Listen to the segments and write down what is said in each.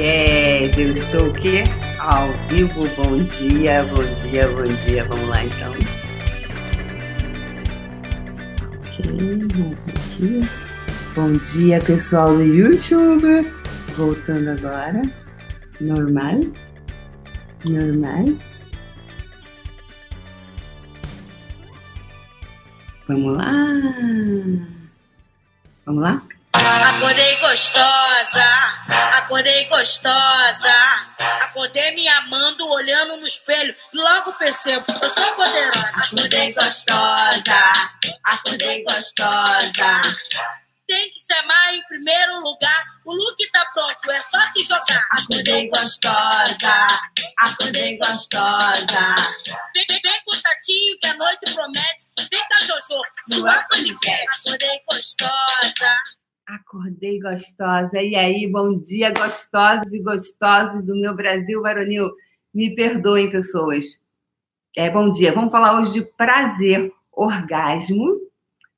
Yes, eu estou aqui ao vivo. Bom dia, bom dia, bom dia. Vamos lá então. Ok. Bom dia, pessoal do YouTube. Voltando agora. Normal. Normal. Vamos lá. Vamos lá? Acordei gostosa, acordei gostosa. Acordei me amando, olhando no espelho. Logo percebo, eu sou poderosa. Acordei gostosa, acordei gostosa. Tem que se amar em primeiro lugar. O look tá pronto, é só se jogar. Acordei gostosa, acordei gostosa. Vem, vem, com o tatinho que a noite promete. Vem a Jojo, sua paniquete. Acordei gostosa. Acordei gostosa. E aí, bom dia, gostosos e gostosos do meu Brasil varonil. Me perdoem, pessoas. É, bom dia. Vamos falar hoje de prazer, orgasmo.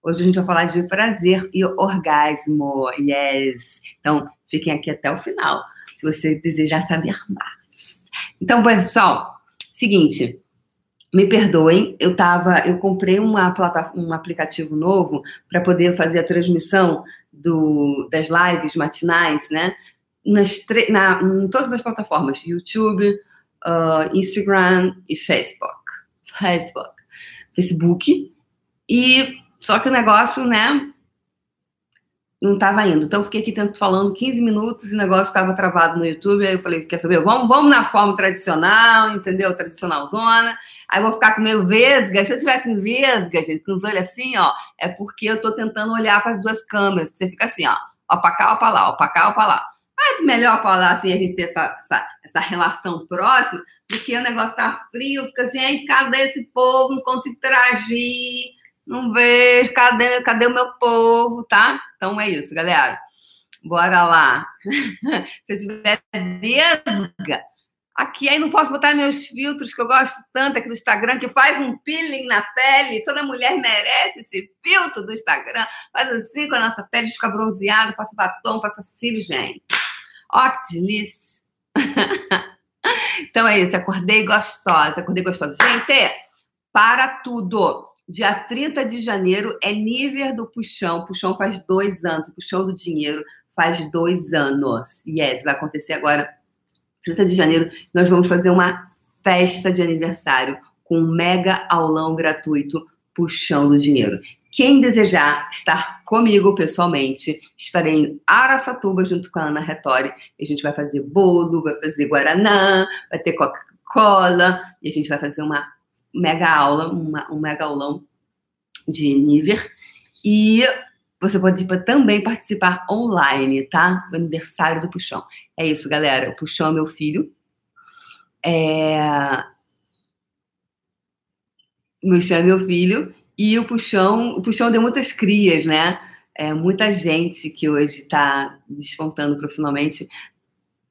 Hoje a gente vai falar de prazer e orgasmo. Yes. Então, fiquem aqui até o final, se você desejar saber mais. Então, pessoal, seguinte, me perdoem, eu tava, eu comprei uma plataforma, um aplicativo novo para poder fazer a transmissão do, das lives matinais, né? Nas na, em todas as plataformas, YouTube, uh, Instagram e Facebook. Facebook. Facebook. E só que o negócio, né? Não estava indo. Então, eu fiquei aqui tanto falando 15 minutos e o negócio estava travado no YouTube. Aí eu falei, quer saber? Vamos, vamos na forma tradicional, entendeu? Tradicional zona. Aí eu vou ficar com meio vesga. Se eu tivesse vesga, gente, com os olhos assim, ó, é porque eu tô tentando olhar para as duas câmeras. Você fica assim, ó, ó pra cá, ó pra lá, ó pra cá, ó pra lá. É melhor falar assim, a gente ter essa, essa, essa relação próxima, do que o negócio tá frio, fica assim, ai, cadê esse povo? Não consigo interagir não vejo, cadê, cadê o meu povo, tá? Então é isso, galera. Bora lá. Se tiver vesga, aqui aí não posso botar meus filtros que eu gosto tanto aqui do Instagram, que faz um peeling na pele. Toda mulher merece esse filtro do Instagram. Faz assim com a nossa pele, fica bronzeada, passa batom, passa cílios, gente. Ó, que delícia. então é isso, acordei gostosa, acordei gostosa. Gente, para tudo. Dia 30 de janeiro é nível do Puxão. Puxão faz dois anos. Puxão do Dinheiro faz dois anos. Yes, vai acontecer agora, 30 de janeiro. Nós vamos fazer uma festa de aniversário com um mega aulão gratuito Puxão do Dinheiro. Quem desejar estar comigo pessoalmente, estarei em Araçatuba junto com a Ana Retori. A gente vai fazer bolo, vai fazer guaraná, vai ter Coca-Cola e a gente vai fazer uma mega aula, uma, um mega aulão de Niver. E você pode também participar online, tá? Do aniversário do Puxão. É isso, galera. O Puxão é meu filho. É... O Puxão é meu filho. E o Puxão, o Puxão deu muitas crias, né? É, muita gente que hoje está despontando profissionalmente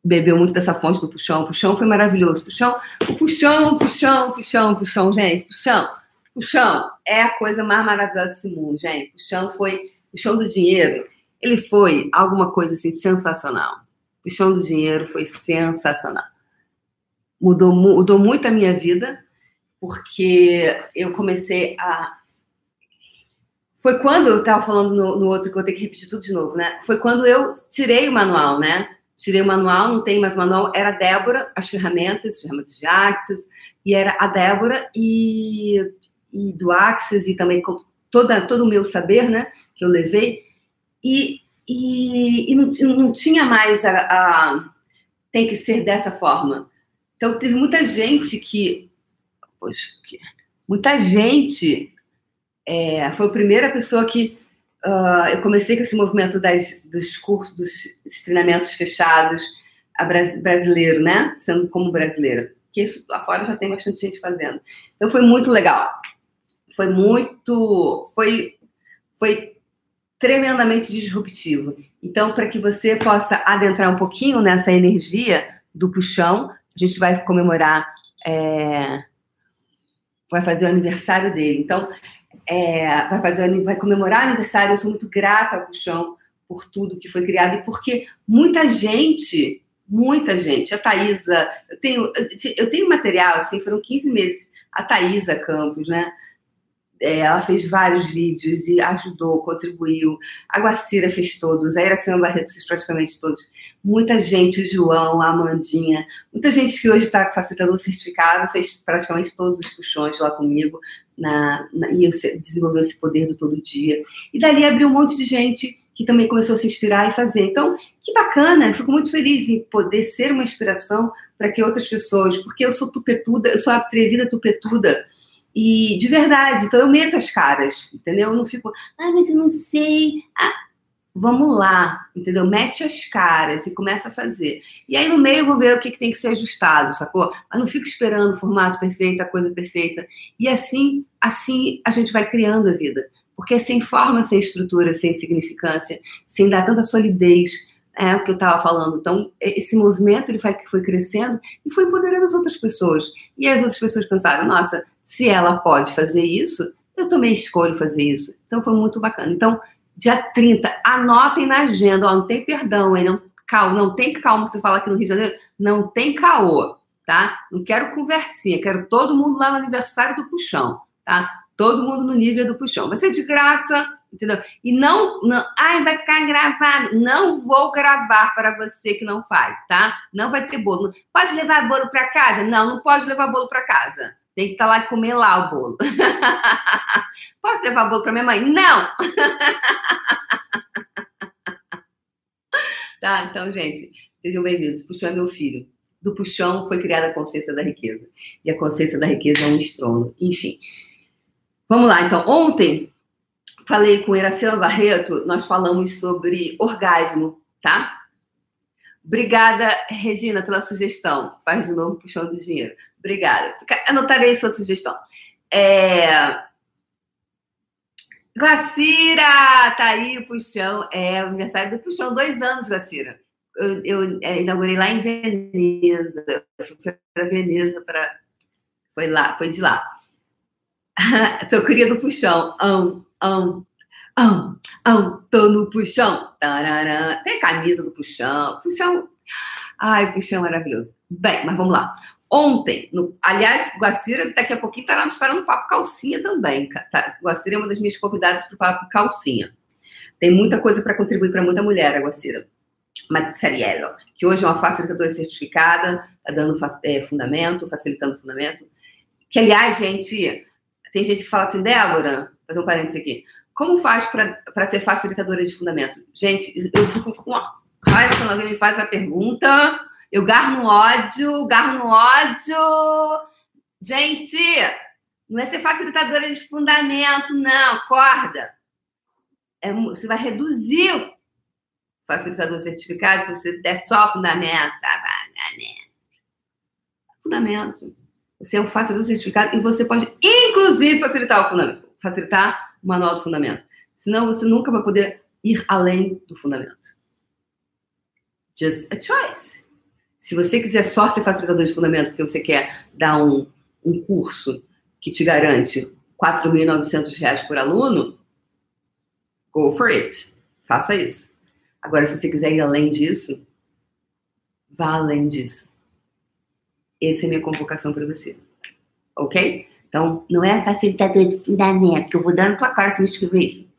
bebeu muito dessa fonte do puxão. O puxão foi maravilhoso. Puxão, puxão, puxão, puxão, puxão, gente, puxão. Puxão é a coisa mais maravilhosa desse mundo, gente. Puxão foi, puxão do dinheiro, ele foi alguma coisa assim sensacional. Puxão do dinheiro foi sensacional. Mudou, mudou muito a minha vida, porque eu comecei a foi quando eu estava falando no, no, outro que eu vou ter que repetir tudo de novo, né? Foi quando eu tirei o manual, né? Tirei o manual, não tem mais manual, era a Débora, as ferramentas, as ferramentas de Axis, e era a Débora e, e do Axis, e também toda, todo o meu saber, né, que eu levei, e, e, e não, não, tinha mais a, a, tem que ser dessa forma. Então, teve muita gente que, poxa, muita gente, é, foi a primeira pessoa que uh, eu comecei com esse movimento das, dos cursos, dos treinamentos fechados a brasileiro, né? Sendo como brasileira. Que isso lá fora já tem bastante gente fazendo. Então foi muito legal. Foi muito. Foi, foi tremendamente disruptivo. Então, para que você possa adentrar um pouquinho nessa energia do puxão, a gente vai comemorar. É, vai fazer o aniversário dele. Então, é, vai fazer, vai comemorar o aniversário. Eu sou muito grata ao Puxão por tudo que foi criado e porque muita gente muita gente. A Thaisa, eu tenho, eu tenho material, assim, foram 15 meses. A Thaisa Campos, né? É, ela fez vários vídeos e ajudou, contribuiu. A Guacira fez todos, a Iracema Barreto fez praticamente todos. Muita gente, João, a Amandinha, muita gente que hoje está facilitador certificado, fez praticamente todos os puxões lá comigo na, na, e desenvolveu esse poder do todo dia. E dali abriu um monte de gente que também começou a se inspirar e fazer. Então, que bacana, fico muito feliz em poder ser uma inspiração para que outras pessoas, porque eu sou tupetuda, eu sou atrevida tupetuda, e de verdade, então eu meto as caras, entendeu? Eu não fico, ah, mas eu não sei. Ah, vamos lá, entendeu? Mete as caras e começa a fazer. E aí no meio eu vou ver o que, que tem que ser ajustado, sacou? Mas não fico esperando o formato perfeito, a coisa perfeita. E assim, assim a gente vai criando a vida. Porque sem forma, sem estrutura, sem significância, sem dar tanta solidez, é o que eu estava falando. Então, esse movimento ele foi, foi crescendo e foi empoderando as outras pessoas. E as outras pessoas pensaram, nossa, se ela pode fazer isso, eu também escolho fazer isso. Então foi muito bacana. Então, dia 30, anotem na agenda, ó, não tem perdão, hein? Não, calma, não tem calma, você fala aqui no Rio de Janeiro, não tem caô, tá? Não quero conversinha, quero todo mundo lá no aniversário do puxão, tá? Todo mundo no nível do puxão. Vai ser de graça, entendeu? E não, não, ai, vai ficar gravado. Não vou gravar para você que não faz, tá? Não vai ter bolo. Pode levar bolo para casa? Não, não pode levar bolo para casa. Tem que estar tá lá e comer lá o bolo. Posso levar o bolo para minha mãe? Não! tá, então, gente, sejam bem-vindos. Puxão é meu filho. Do puxão foi criada a consciência da riqueza. E a consciência da riqueza é um estrondo. Enfim. Vamos lá, então. Ontem, falei com Iracema Barreto, nós falamos sobre orgasmo, tá? Obrigada, Regina, pela sugestão. Faz de novo puxão do dinheiro. Obrigada. Anotarei sua sugestão. É... Guacira, tá aí o puxão. É o aniversário do puxão, dois anos, Guacira. Eu, eu é, inaugurei lá em Veneza. Eu fui para Veneza para. Foi lá, foi de lá. Cria do puxão. Ão, ão, ão, ão, tô no puxão. Tarará. Tem camisa do puxão. Puxão. Ai, puxão maravilhoso. Bem, mas vamos lá. Ontem, no, aliás, Guacira daqui a pouquinho estará estará no Papo Calcinha também. Tá? Guacira é uma das minhas convidadas para o Papo Calcinha. Tem muita coisa para contribuir para muita mulher, a Guacira. Mazzariello, que hoje é uma facilitadora certificada, está dando é, fundamento, facilitando fundamento. Que, aliás, gente, tem gente que fala assim, Débora, fazer um parênteses aqui, como faz para ser facilitadora de fundamento? Gente, eu fico com raiva quando alguém me faz a pergunta eu garro no ódio, garro no ódio. Gente, não é ser facilitadora de fundamento, não. Acorda. É, você vai reduzir o facilitador certificado se você der só fundamento. Fundamento. Você é um facilitador certificado e você pode, inclusive, facilitar o fundamento. Facilitar o manual do fundamento. Senão você nunca vai poder ir além do fundamento. Just a choice. Se você quiser só ser facilitador de fundamento, porque você quer dar um, um curso que te garante R$ 4.900 por aluno, go for it. Faça isso. Agora, se você quiser ir além disso, vá além disso. Essa é a minha convocação para você. Ok? Então, não é facilitador de fundamento, que eu vou dar na tua cara se me escrever isso.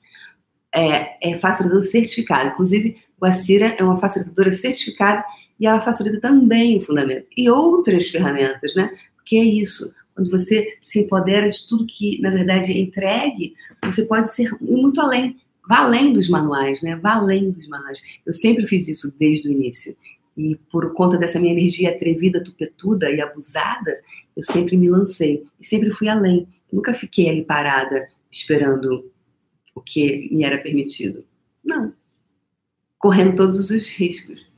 É, é facilitador certificado. Inclusive, Guacira é uma facilitadora certificada e ela facilita também o fundamento. E outras ferramentas, né? Porque é isso. Quando você se empodera de tudo que, na verdade, é entregue, você pode ser muito além. Vá além dos manuais, né? Vá além dos manuais. Eu sempre fiz isso desde o início. E por conta dessa minha energia atrevida, tupetuda e abusada, eu sempre me lancei. E sempre fui além. Eu nunca fiquei ali parada, esperando o que me era permitido. Não. Correndo todos os riscos.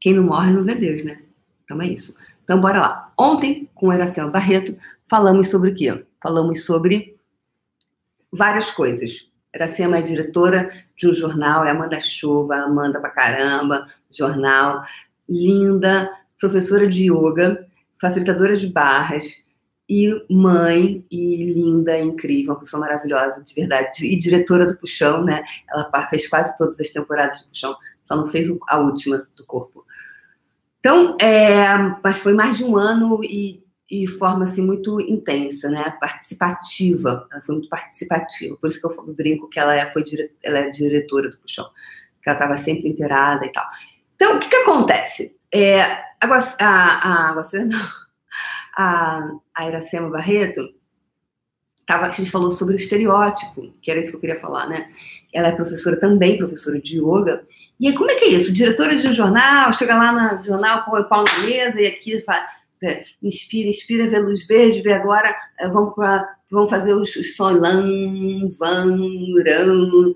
Quem não morre não vê Deus, né? Então é isso. Então bora lá. Ontem, com o Iracema Barreto, falamos sobre o quê? Falamos sobre várias coisas. Iracema é diretora de um jornal, é Amanda Chuva, Amanda pra caramba, jornal, linda, professora de yoga, facilitadora de barras, e mãe, e linda, incrível, uma pessoa maravilhosa, de verdade, e diretora do Puxão, né? Ela fez quase todas as temporadas do Puxão só não fez a última do corpo. Então, é, mas foi mais de um ano e, e forma assim muito intensa, né? Participativa. Ela foi muito participativa. Por isso que eu brinco que ela é, foi ela é diretora do puxão, que ela estava sempre inteirada e tal. Então, o que, que acontece? É, a, a, a, a, a Iracema Barreto, tava, a gente falou sobre o estereótipo, que era isso que eu queria falar, né? Ela é professora também, professora de yoga. E aí, como é que é isso? Diretora de um jornal, chega lá no jornal, põe o pau na mesa e aqui fala, é, inspira, inspira, vê luz verde, vê agora, é, vamos, pra, vamos fazer os, os sons lan, van, ran,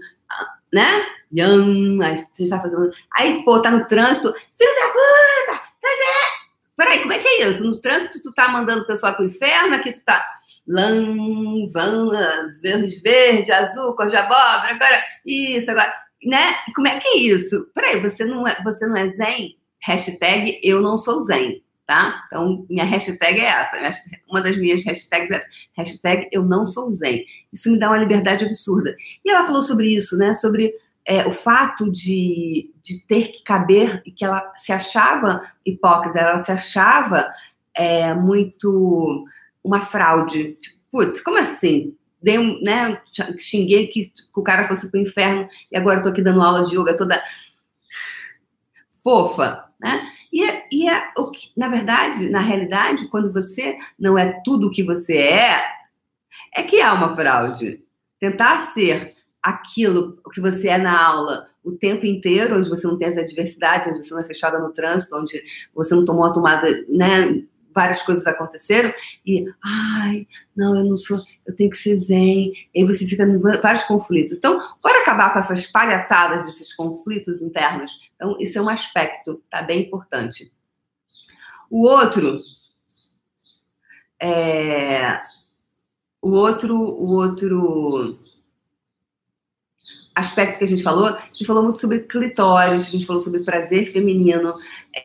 né? Yan, aí você está fazendo. Aí, pô, tá no trânsito, filho da puta! Tá Peraí, como é que é isso? No trânsito tu tá mandando o pessoal pro inferno, aqui tu tá lã, van, verde, azul, cor de abóbora, agora isso, agora, né? Como é que é isso? Peraí, você não é, você não é zen? Hashtag eu não sou zen, tá? Então, minha hashtag é essa. Uma das minhas hashtags é essa. Hashtag eu não sou zen. Isso me dá uma liberdade absurda. E ela falou sobre isso, né? Sobre é, o fato de, de ter que caber e que ela se achava hipócrita, ela se achava é, muito uma fraude. Tipo, putz, como assim? Dei um, né, xinguei que, o cara fosse pro inferno e agora eu tô aqui dando aula de yoga toda fofa, né? E, é, e é, o que, na verdade, na realidade, quando você não é tudo o que você é, é que há uma fraude. Tentar ser aquilo que você é na aula o tempo inteiro, onde você não tem as adversidades, onde você não é fechada no trânsito, onde você não tomou a tomada, né? Várias coisas aconteceram e, ai, não, eu não sou, eu tenho que ser zen. E aí você fica em vários conflitos. Então, bora acabar com essas palhaçadas desses conflitos internos. Então, isso é um aspecto, tá bem importante. O outro é o outro, o outro aspecto que a gente falou, a gente falou muito sobre clitóris, a gente falou sobre prazer feminino,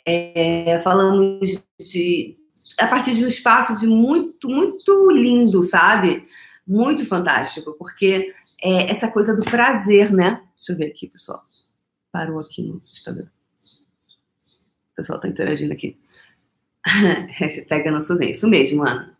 é, falamos de a partir de um espaço de muito, muito lindo, sabe? Muito fantástico, porque é essa coisa do prazer, né? Deixa eu ver aqui, pessoal. Parou aqui no Instagram. O pessoal tá interagindo aqui. Hashtag não sou Isso mesmo, Ana.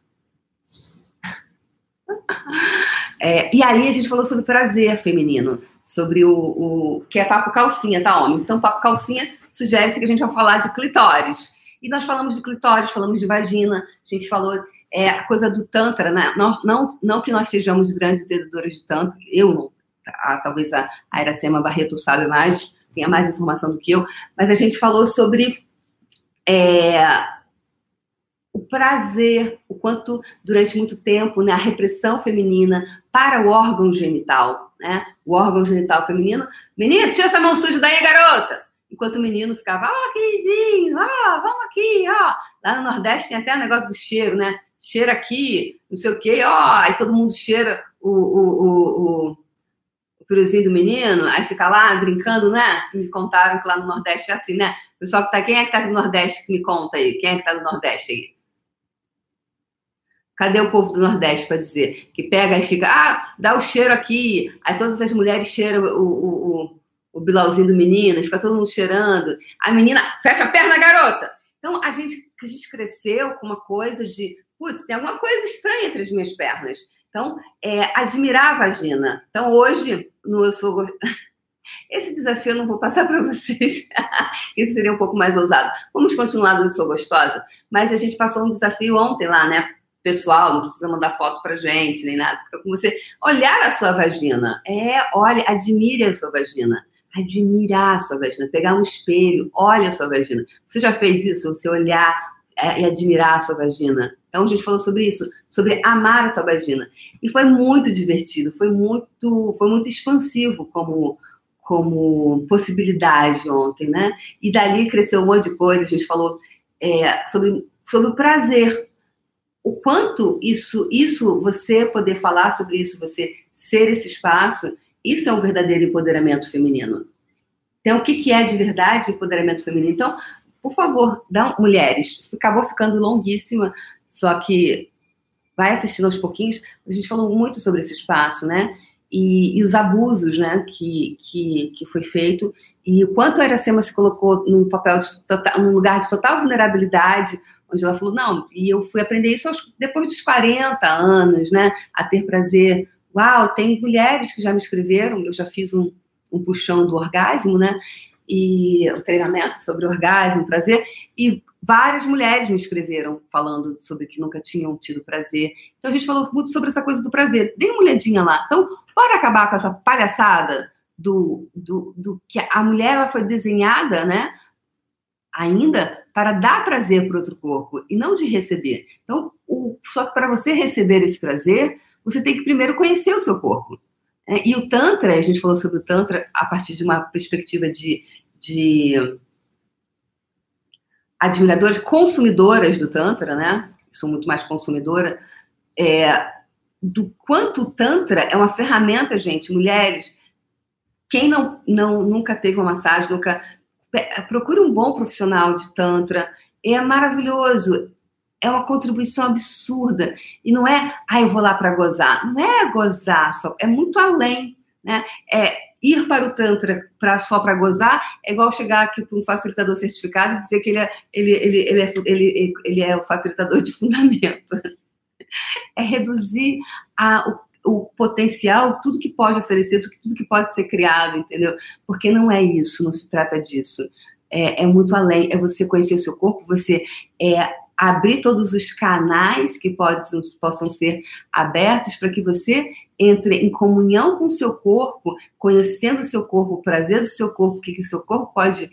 É, e aí a gente falou sobre prazer feminino sobre o, o que é papo calcinha, tá, homens? Então, papo calcinha sugere-se que a gente vai falar de clitóris. E nós falamos de clitóris, falamos de vagina, a gente falou é, a coisa do Tantra, né? Não, não, não que nós sejamos grandes entendedoras de Tantra, eu não, a, talvez a, a Iracema Barreto sabe mais, tenha mais informação do que eu, mas a gente falou sobre é, o prazer, o quanto durante muito tempo né, a repressão feminina para o órgão genital, né, o órgão genital feminino, menino, tira essa mão suja daí, garota! Enquanto o menino ficava, ó, oh, queridinho, ó, oh, vamos aqui, ó. Lá no Nordeste tem até o negócio do cheiro, né? Cheira aqui, não sei o quê, ó, aí todo mundo cheira o, o, o, o, piruzinho do menino, aí fica lá brincando, né? Me contaram que lá no Nordeste é assim, né? Pessoal que tá, quem é que tá do Nordeste que me conta aí? Quem é que tá do Nordeste aí? Cadê o povo do Nordeste para dizer? Que pega e fica, ah, dá o cheiro aqui. Aí todas as mulheres cheiram o, o, o bilauzinho do menino, fica todo mundo cheirando. A menina, fecha a perna, garota! Então a gente, a gente cresceu com uma coisa de, putz, tem alguma coisa estranha entre as minhas pernas. Então, é, admirar a vagina. Então, hoje, no Eu Sou. Esse desafio eu não vou passar para vocês. Esse seria um pouco mais ousado. Vamos continuar no Eu Sou Gostosa. Mas a gente passou um desafio ontem lá, né? pessoal, não precisa mandar foto pra gente, nem nada. Fica com você olhar a sua vagina. É, olha, admire a sua vagina. Admirar a sua vagina, pegar um espelho, olha a sua vagina. Você já fez isso? Você olhar é, e admirar a sua vagina? Então a gente falou sobre isso, sobre amar a sua vagina. E foi muito divertido, foi muito, foi muito expansivo como como possibilidade ontem, né? E dali cresceu um monte de coisa. A gente falou é, sobre sobre o prazer, o quanto isso, isso, você poder falar sobre isso, você ser esse espaço, isso é um verdadeiro empoderamento feminino. Então, o que, que é de verdade empoderamento feminino? Então, por favor, dá, mulheres, acabou ficando longuíssima, só que vai assistindo aos pouquinhos. A gente falou muito sobre esse espaço, né? e, e os abusos, né, que, que, que foi feito e o quanto a Iracema se colocou num papel total, num lugar de total vulnerabilidade, onde ela falou, não, e eu fui aprender isso aos, depois dos 40 anos, né, a ter prazer. Uau, tem mulheres que já me escreveram, eu já fiz um, um puxão do orgasmo, né, e um treinamento sobre orgasmo, prazer, e várias mulheres me escreveram falando sobre que nunca tinham tido prazer. Então a gente falou muito sobre essa coisa do prazer. Dê uma olhadinha lá. Então, bora acabar com essa palhaçada do, do, do que a mulher ela foi desenhada, né? Ainda para dar prazer para outro corpo e não de receber. Então, o, só que para você receber esse prazer, você tem que primeiro conhecer o seu corpo. É, e o Tantra, a gente falou sobre o Tantra a partir de uma perspectiva de, de admiradoras, consumidoras do Tantra, né? sou muito mais consumidora, é, do quanto o Tantra é uma ferramenta, gente, mulheres, quem não, não nunca teve uma massagem, nunca procure um bom profissional de tantra. É maravilhoso. É uma contribuição absurda. E não é, ah, eu vou lá para gozar. Não é gozar só, é muito além. Né? É ir para o Tantra pra, só para gozar é igual chegar aqui para um facilitador certificado e dizer que ele é, ele, ele, ele, é, ele, ele é o facilitador de fundamento. É reduzir a, o o potencial, tudo que pode oferecer, tudo que pode ser criado, entendeu? Porque não é isso, não se trata disso. É, é muito além, é você conhecer o seu corpo, você é, abrir todos os canais que pode, possam ser abertos para que você entre em comunhão com o seu corpo, conhecendo o seu corpo, o prazer do seu corpo, o que, que o seu corpo pode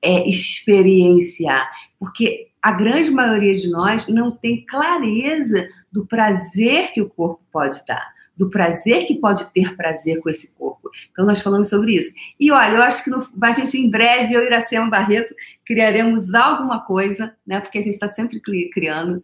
é, experienciar. Porque a grande maioria de nós não tem clareza do prazer que o corpo pode dar do prazer que pode ter prazer com esse corpo. Então, nós falamos sobre isso. E olha, eu acho que no, a gente, em breve, eu e Iracema Barreto, criaremos alguma coisa, né? Porque a gente está sempre criando.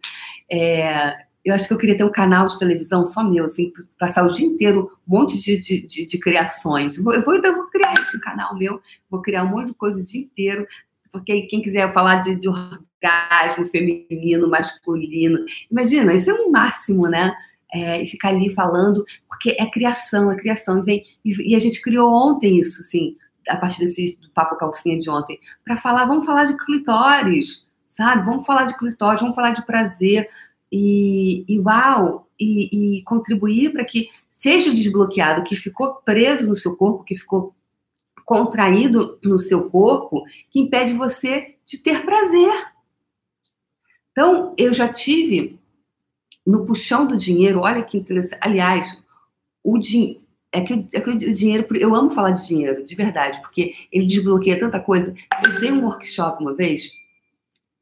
É, eu acho que eu queria ter um canal de televisão só meu, assim, passar o dia inteiro um monte de, de, de, de criações. Eu vou, eu, vou, criar esse canal meu, vou criar um monte de coisa o dia inteiro, porque quem quiser falar de, de orgasmo feminino, masculino, imagina, isso é um máximo, né? É, e ficar ali falando, porque é criação, é criação. E, vem, e, e a gente criou ontem isso, assim, a partir desse do papo calcinha de ontem, para falar, vamos falar de clitóris, sabe? Vamos falar de clitóris, vamos falar de prazer. E, e uau! E, e contribuir para que seja desbloqueado, que ficou preso no seu corpo, que ficou contraído no seu corpo, que impede você de ter prazer. Então, eu já tive no puxão do dinheiro, olha que interessante. Aliás, o dinheiro. É que, é que o dinheiro, eu amo falar de dinheiro, de verdade, porque ele desbloqueia tanta coisa. Eu dei um workshop uma vez,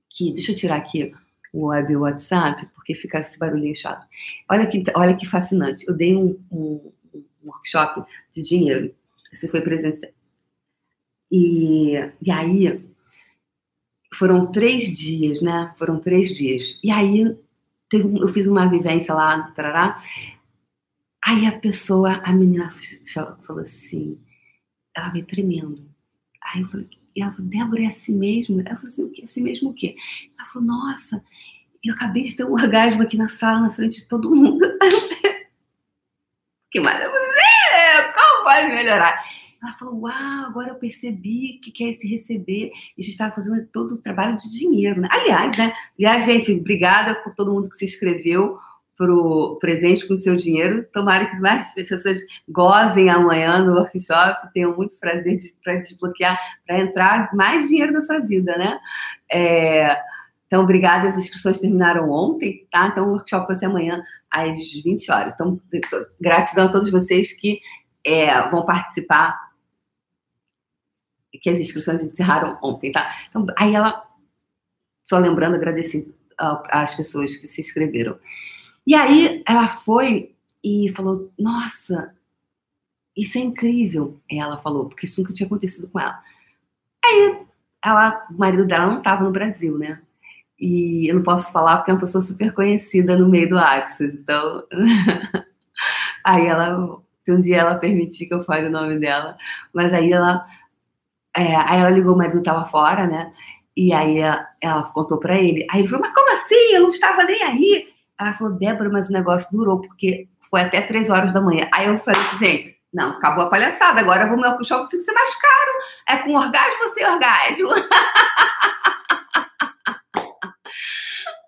que, deixa eu tirar aqui o web WhatsApp, porque fica esse barulhinho chato. Olha que, olha que fascinante. Eu dei um, um, um workshop de dinheiro. Esse foi presencial. E, e aí, foram três dias, né? Foram três dias. E aí, teve, eu fiz uma vivência lá, tarará, aí a pessoa, a menina falou assim, ela veio tremendo. Aí eu falei, e ela falou, Débora, é assim mesmo? Ela falou assim, o que? Assim mesmo o quê? Ela falou, nossa, eu acabei de ter um orgasmo aqui na sala, na frente de todo mundo. que maravilha! Como pode melhorar? Ela falou: Uau, agora eu percebi que quer se receber. E a gente estava fazendo todo o trabalho de dinheiro, né? Aliás, né? Aliás, gente, obrigada por todo mundo que se inscreveu pro presente com o seu dinheiro. Tomara que mais pessoas gozem amanhã no workshop, tenham muito prazer para desbloquear, para entrar mais dinheiro na sua vida, né? É, então, obrigada. As inscrições terminaram ontem, tá? Então, o workshop vai ser amanhã às 20 horas. Então, gratidão a todos vocês que é, vão participar que as inscrições encerraram ontem, tá? Então, aí ela, só lembrando, agradeci às pessoas que se inscreveram. E aí ela foi e falou: Nossa, isso é incrível. Ela falou, porque isso nunca tinha acontecido com ela. Aí ela, o marido dela não estava no Brasil, né? E eu não posso falar porque é uma pessoa super conhecida no meio do Axis. Então, aí ela, se um dia ela permitir que eu fale o nome dela, mas aí ela é, aí ela ligou, o marido estava fora, né? E aí ela, ela contou para ele. Aí ele falou, mas como assim? Eu não estava nem aí. Ela falou, Débora, mas o negócio durou, porque foi até três horas da manhã. Aí eu falei gente, não, acabou a palhaçada, agora o meu puxão precisa ser mais caro. É com orgasmo sem orgasmo?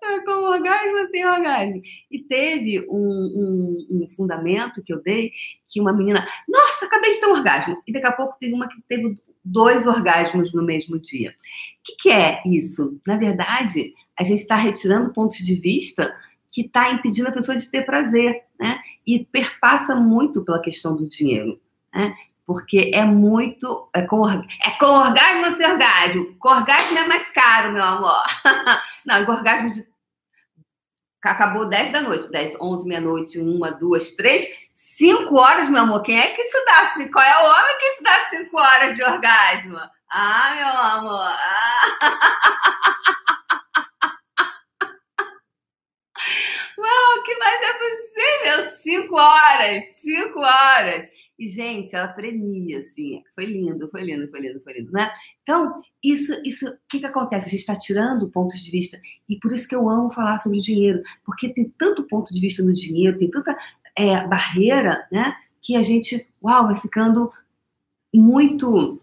é com orgasmo sem orgasmo? E teve um, um, um, fundamento que eu dei que uma menina, nossa, acabei de ter um orgasmo. E daqui a pouco teve uma que teve dois orgasmos no mesmo dia. O que, que é isso? Na verdade, a gente está retirando pontos de vista que está impedindo a pessoa de ter prazer, né? E perpassa muito pela questão do dinheiro, né? Porque é muito. É com, é com orgasmo ou sem orgasmo? Com orgasmo é mais caro, meu amor. Não, com orgasmo de. Acabou 10 da noite, 10, 11, meia-noite, 1, 2, 3, 5 horas, meu amor. Quem é que isso dá? Qual é o homem que isso dá 5 horas de orgasmo? Ah, meu amor. Ah. O que mais é possível? Cinco horas, cinco horas. E, gente, ela tremia, assim. Foi lindo, foi lindo, foi lindo, foi lindo, né? Então, isso, isso, o que, que acontece? A gente está tirando pontos de vista. E por isso que eu amo falar sobre dinheiro, porque tem tanto ponto de vista no dinheiro, tem tanta é, barreira, né? Que a gente, uau, vai ficando muito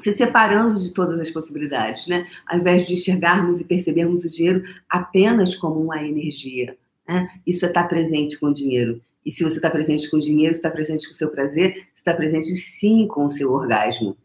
se separando de todas as possibilidades, né? Ao invés de enxergarmos e percebermos o dinheiro apenas como uma energia, né? Isso é estar presente com o dinheiro. E se você está presente com o dinheiro, está presente com o seu prazer, está presente sim com o seu orgasmo.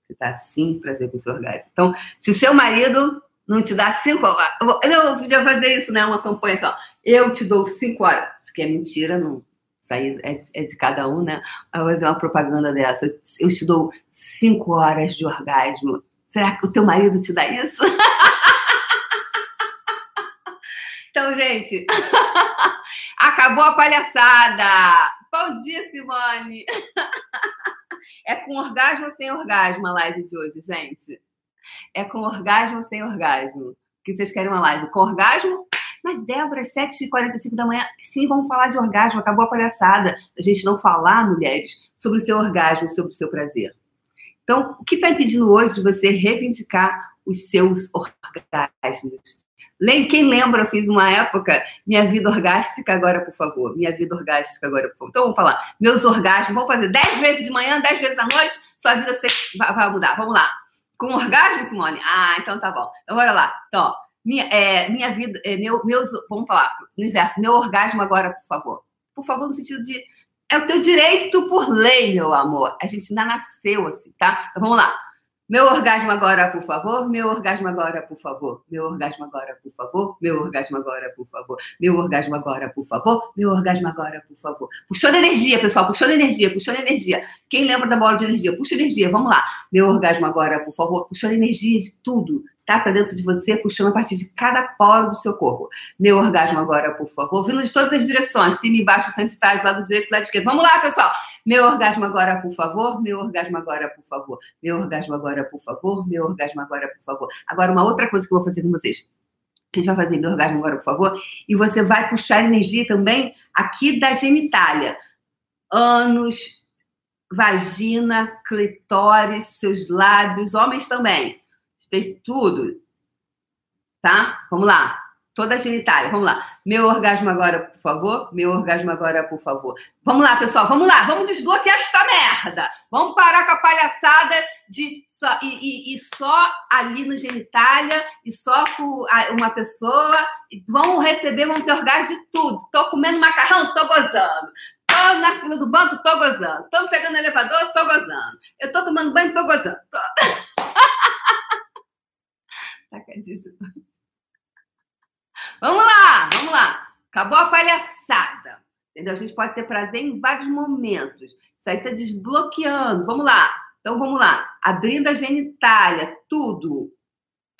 Você está sim prazer com o seu orgasmo. Então, se o seu marido não te dá cinco eu podia fazer isso, né? Uma campanha só. Eu te dou cinco horas. Isso que é mentira, não isso aí é, é, de cada um, né? Eu vou fazer uma propaganda dessa. Eu te dou cinco horas de orgasmo. Será que o teu marido te dá isso? então, gente, acabou a palhaçada. Bom dia, Simone. é com orgasmo ou sem orgasmo a live de hoje, gente? É com orgasmo ou sem orgasmo? Que vocês querem uma live com orgasmo mas, Débora, às 7h45 da manhã, sim, vamos falar de orgasmo. Acabou a palhaçada. A gente não falar, mulheres, sobre o seu orgasmo, sobre o seu prazer. Então, o que está impedindo hoje de você reivindicar os seus orgasmos? Quem lembra, eu fiz uma época, minha vida orgástica agora, por favor. Minha vida orgástica agora, por favor. Então, vamos falar. Meus orgasmos, vamos fazer 10 vezes de manhã, 10 vezes à noite, sua vida vai mudar. Vamos lá. Com orgasmo, Simone? Ah, então tá bom. Então, bora lá. Então, ó, minha, é, minha vida, é, meu, meus, vamos falar, no inverso, meu orgasmo agora, por favor. Por favor, no sentido de. É o teu direito por lei, meu amor. A gente ainda nasceu assim, tá? Então vamos lá. Meu orgasmo agora, por favor. Meu orgasmo agora, por favor. Meu orgasmo agora, por favor. Meu orgasmo agora, por favor. Meu orgasmo agora, por favor. Meu orgasmo agora, por favor. Puxando energia, pessoal. Puxando energia, puxando energia. Quem lembra da bola de energia? Puxa energia, vamos lá. Meu orgasmo agora, por favor. Puxando energia de tudo tá? Para dentro de você, puxando a partir de cada poro do seu corpo. Meu orgasmo agora, por favor. Vindo de todas as direções, cima e baixo, frente trás, lado direito, lado esquerdo. Vamos lá, pessoal. Meu orgasmo agora, por favor. Meu orgasmo agora, por favor. Meu orgasmo agora, por favor. Meu orgasmo agora, por favor. Agora, uma outra coisa que eu vou fazer com vocês. A gente vai fazer meu orgasmo agora, por favor. E você vai puxar energia também aqui da genitália. Ânus, vagina, clitóris, seus lábios, homens também fez tudo. Tá? Vamos lá. Toda genitália, vamos lá. Meu orgasmo agora, por favor. Meu orgasmo agora, por favor. Vamos lá, pessoal, vamos lá. Vamos desbloquear esta merda. Vamos parar com a palhaçada de só, e, e, e só ali no genitália e só com uma pessoa. Vão receber, vão ter orgasmo de tudo. Tô comendo macarrão, tô gozando. Tô na fila do banco, tô gozando. Tô pegando elevador, tô gozando. Eu tô tomando banho, tô gozando. Tô... Tacadíssimo. Vamos lá, vamos lá. Acabou a palhaçada. Entendeu? A gente pode ter prazer em vários momentos. Isso aí tá desbloqueando. Vamos lá. Então vamos lá. Abrindo a genitália, tudo.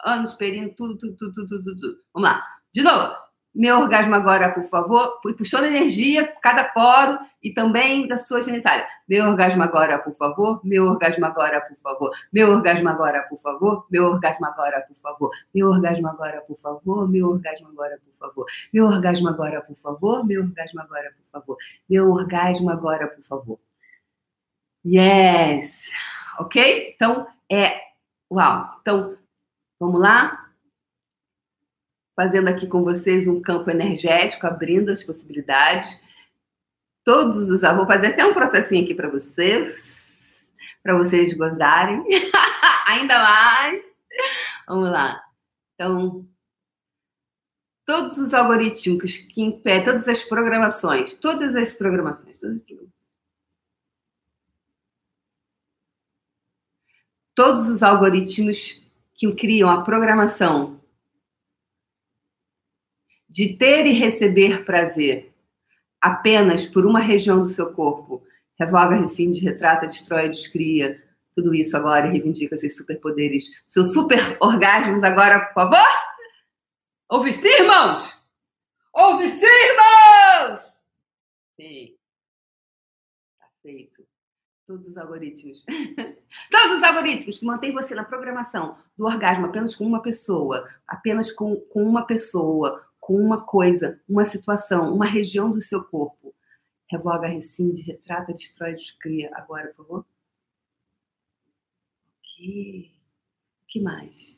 Anos, perino, tudo, tudo, tudo, tudo, tudo, tudo. Vamos lá. De novo. Meu orgasmo agora, por favor. Puxando energia, cada poro e também da sua genitália. Meu orgasmo agora, por favor. Meu orgasmo agora, por favor. Meu orgasmo agora, por favor. Meu orgasmo agora, por favor. Meu orgasmo agora, por favor. Meu orgasmo agora, por favor. Meu orgasmo agora, por favor. Meu orgasmo agora, por favor. Meu orgasmo agora, por favor. Yes. Ok? Então, é. Uau. Então, vamos lá. Fazendo aqui com vocês um campo energético, abrindo as possibilidades. Todos os. Vou fazer até um processinho aqui para vocês, para vocês gozarem ainda mais. Vamos lá. Então, todos os algoritmos que impedem, todas as programações, todas as programações, todas as programações. Todos os algoritmos que criam a programação de ter e receber prazer apenas por uma região do seu corpo, revoga, rescinde, retrata, destrói, descria, tudo isso agora e reivindica seus superpoderes, seus super orgasmos agora, por favor? Ouve-se, irmãos! Ouve-se, irmãos! Sim. Tá feito. Todos os algoritmos. Todos os algoritmos que mantêm você na programação do orgasmo apenas com uma pessoa, apenas com, com uma pessoa, com uma coisa, uma situação, uma região do seu corpo. Revoga, rescinde, retrata, destrói, descria. Agora, por favor. Ok. O que mais?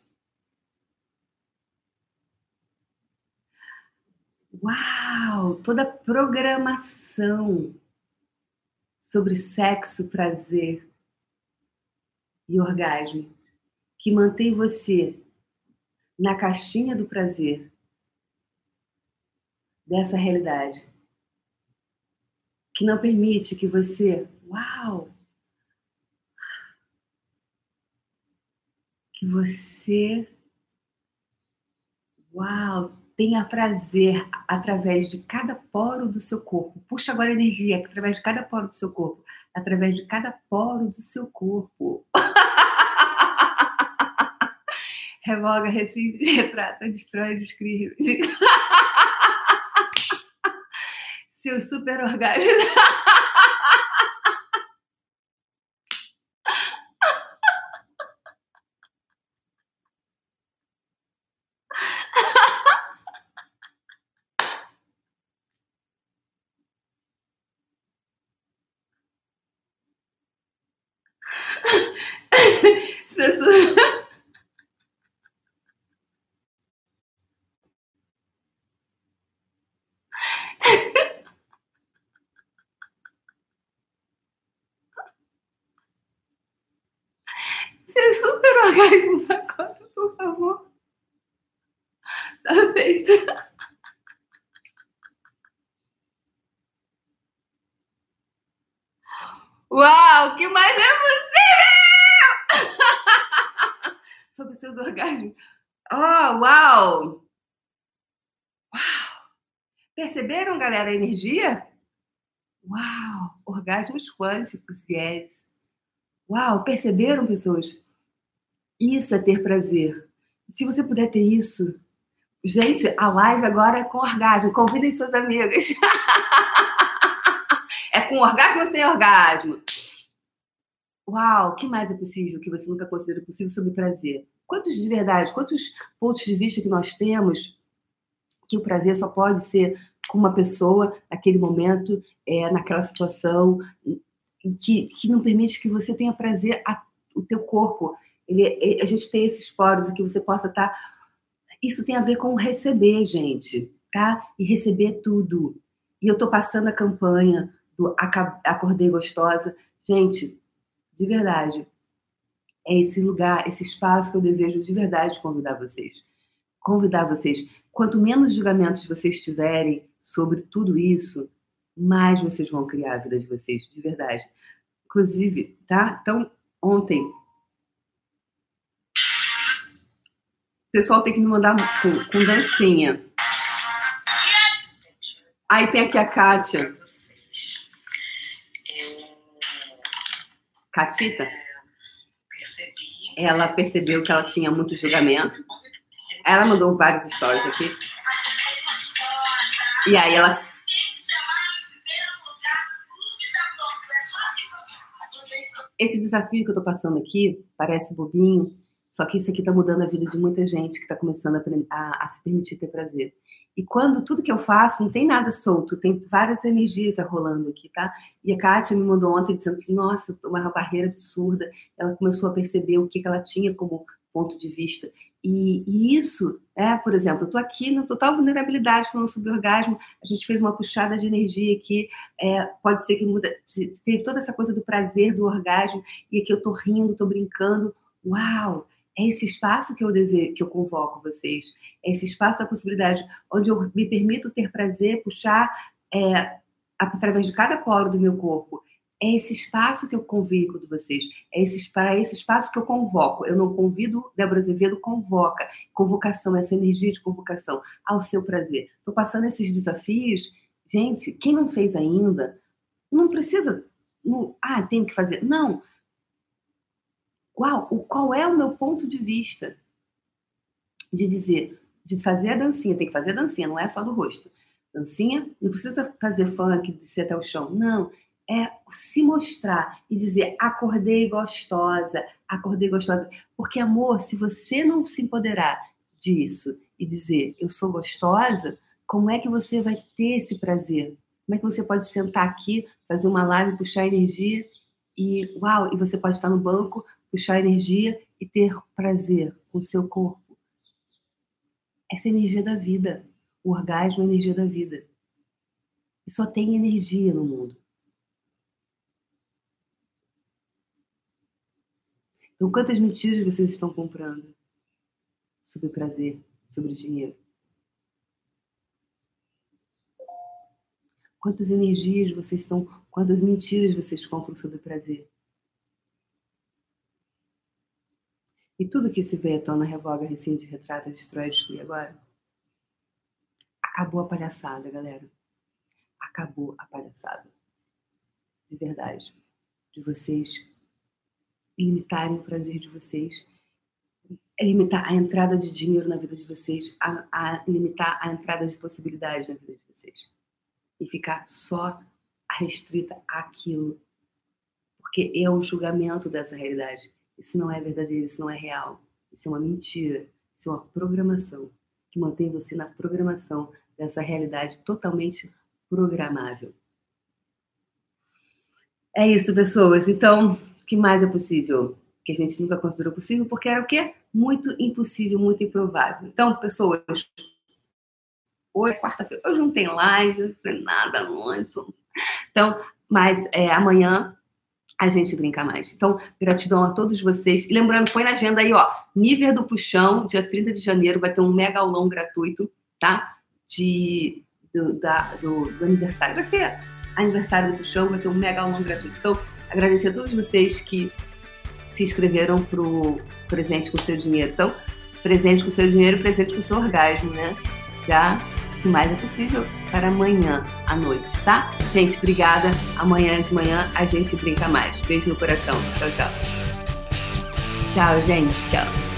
Uau! Toda programação sobre sexo, prazer e orgasmo que mantém você na caixinha do prazer dessa realidade, que não permite que você, uau, que você, uau, tenha prazer através de cada poro do seu corpo. Puxa agora energia através de cada poro do seu corpo, através de cada poro do seu corpo. Revoga, rescinde, retrata, destrói, descreve. Seu super orgasmo. orgasmos agora, por favor. Tá feito. Uau, que mais é possível? Sobre seus orgasmos. Oh, uau! Uau! Perceberam, galera, a energia? Uau! Orgasmos quânticos, yes. Uau, perceberam, pessoas? Isso é ter prazer. Se você puder ter isso, gente, a live agora é com orgasmo. Convidem seus amigos. é com orgasmo ou sem orgasmo? Uau, o que mais é possível que você nunca considerou possível sobre prazer? Quantos de verdade, quantos pontos de vista que nós temos que o prazer só pode ser com uma pessoa naquele momento, é, naquela situação, que, que não permite que você tenha prazer a, o teu corpo ele, a gente tem esses poros aqui, você possa estar. Tá... Isso tem a ver com receber, gente, tá? E receber tudo. E eu tô passando a campanha do Acordei Gostosa. Gente, de verdade, é esse lugar, esse espaço que eu desejo de verdade convidar vocês. Convidar vocês. Quanto menos julgamentos vocês tiverem sobre tudo isso, mais vocês vão criar a vida de vocês, de verdade. Inclusive, tá? Então, ontem O pessoal tem que me mandar com, com dancinha. Aí tem aqui a Kátia. Catita? Ela percebeu que ela tinha muito julgamento. Ela mandou vários stories aqui. E aí ela. Esse desafio que eu tô passando aqui parece bobinho, só que isso aqui está mudando a vida de muita gente que está começando a, a, a, se permitir ter prazer. E quando tudo que eu faço não tem nada solto, tem várias energias rolando aqui, tá? E a Kátia me mandou ontem dizendo que, nossa, uma barreira absurda. Ela começou a perceber o que, que ela tinha como ponto de vista. E, e, isso, é, por exemplo, eu estou aqui na total vulnerabilidade falando sobre orgasmo, a gente fez uma puxada de energia aqui, é, pode ser que muda, teve toda essa coisa do prazer do orgasmo, e aqui eu estou rindo, estou brincando, uau, é esse espaço que eu desejo, que eu convoco vocês, é esse espaço da possibilidade, onde eu me permito ter prazer, puxar é, através de cada poro do meu corpo, é esse espaço que eu convido de vocês, é esse, para esse espaço que eu convoco. Eu não convido, Débora Azevedo convoca. Convocação, essa energia de convocação ao seu prazer. Estou passando esses desafios. Gente, quem não fez ainda, não precisa. Não, ah, tenho que fazer. Não. Uau, qual é o meu ponto de vista de dizer, de fazer a dancinha? Tem que fazer a dancinha, não é só do rosto. Dancinha, não precisa fazer funk, descer até o chão. Não é se mostrar e dizer acordei gostosa, acordei gostosa. Porque, amor, se você não se empoderar disso e dizer eu sou gostosa, como é que você vai ter esse prazer? Como é que você pode sentar aqui, fazer uma live, puxar energia e, uau, e você pode estar no banco, puxar energia e ter prazer com o seu corpo? Essa é a energia da vida. O orgasmo é a energia da vida. E só tem energia no mundo. Então, quantas mentiras vocês estão comprando sobre prazer, sobre dinheiro? Quantas energias vocês estão, quantas mentiras vocês compram sobre prazer? E tudo que se vê tona, revoga, rescinde, retrata, destrói, exclui agora? Acabou a palhaçada, galera. Acabou a palhaçada. De verdade. De vocês limitarem o prazer de vocês, limitar a entrada de dinheiro na vida de vocês, a, a limitar a entrada de possibilidades na vida de vocês. E ficar só restrita àquilo. Porque é o julgamento dessa realidade. Isso não é verdadeiro, isso não é real. Isso é uma mentira. Isso é uma programação que mantém você na programação dessa realidade totalmente programável. É isso, pessoas. Então, que mais é possível? Que a gente nunca considerou possível, porque era o quê? Muito impossível, muito improvável. Então, pessoas, hoje é quarta-feira, hoje não tem live, não tem nada antes. Então, mas é, amanhã a gente brinca mais. Então, gratidão a todos vocês. E lembrando, põe na agenda aí, ó, Nível do Puxão, dia 30 de janeiro, vai ter um mega aulão gratuito, tá? De, do, da, do, do aniversário. Vai ser aniversário do Puxão, vai ter um mega aulão gratuito. Então, agradecer a todos vocês que se inscreveram para o Presente com Seu Dinheiro. Então, presente com seu dinheiro, presente com seu orgasmo, né? Já o mais é possível para amanhã à noite, tá? Gente, obrigada. Amanhã de manhã a gente brinca mais. Beijo no coração. Tchau, tchau. Tchau, gente. Tchau.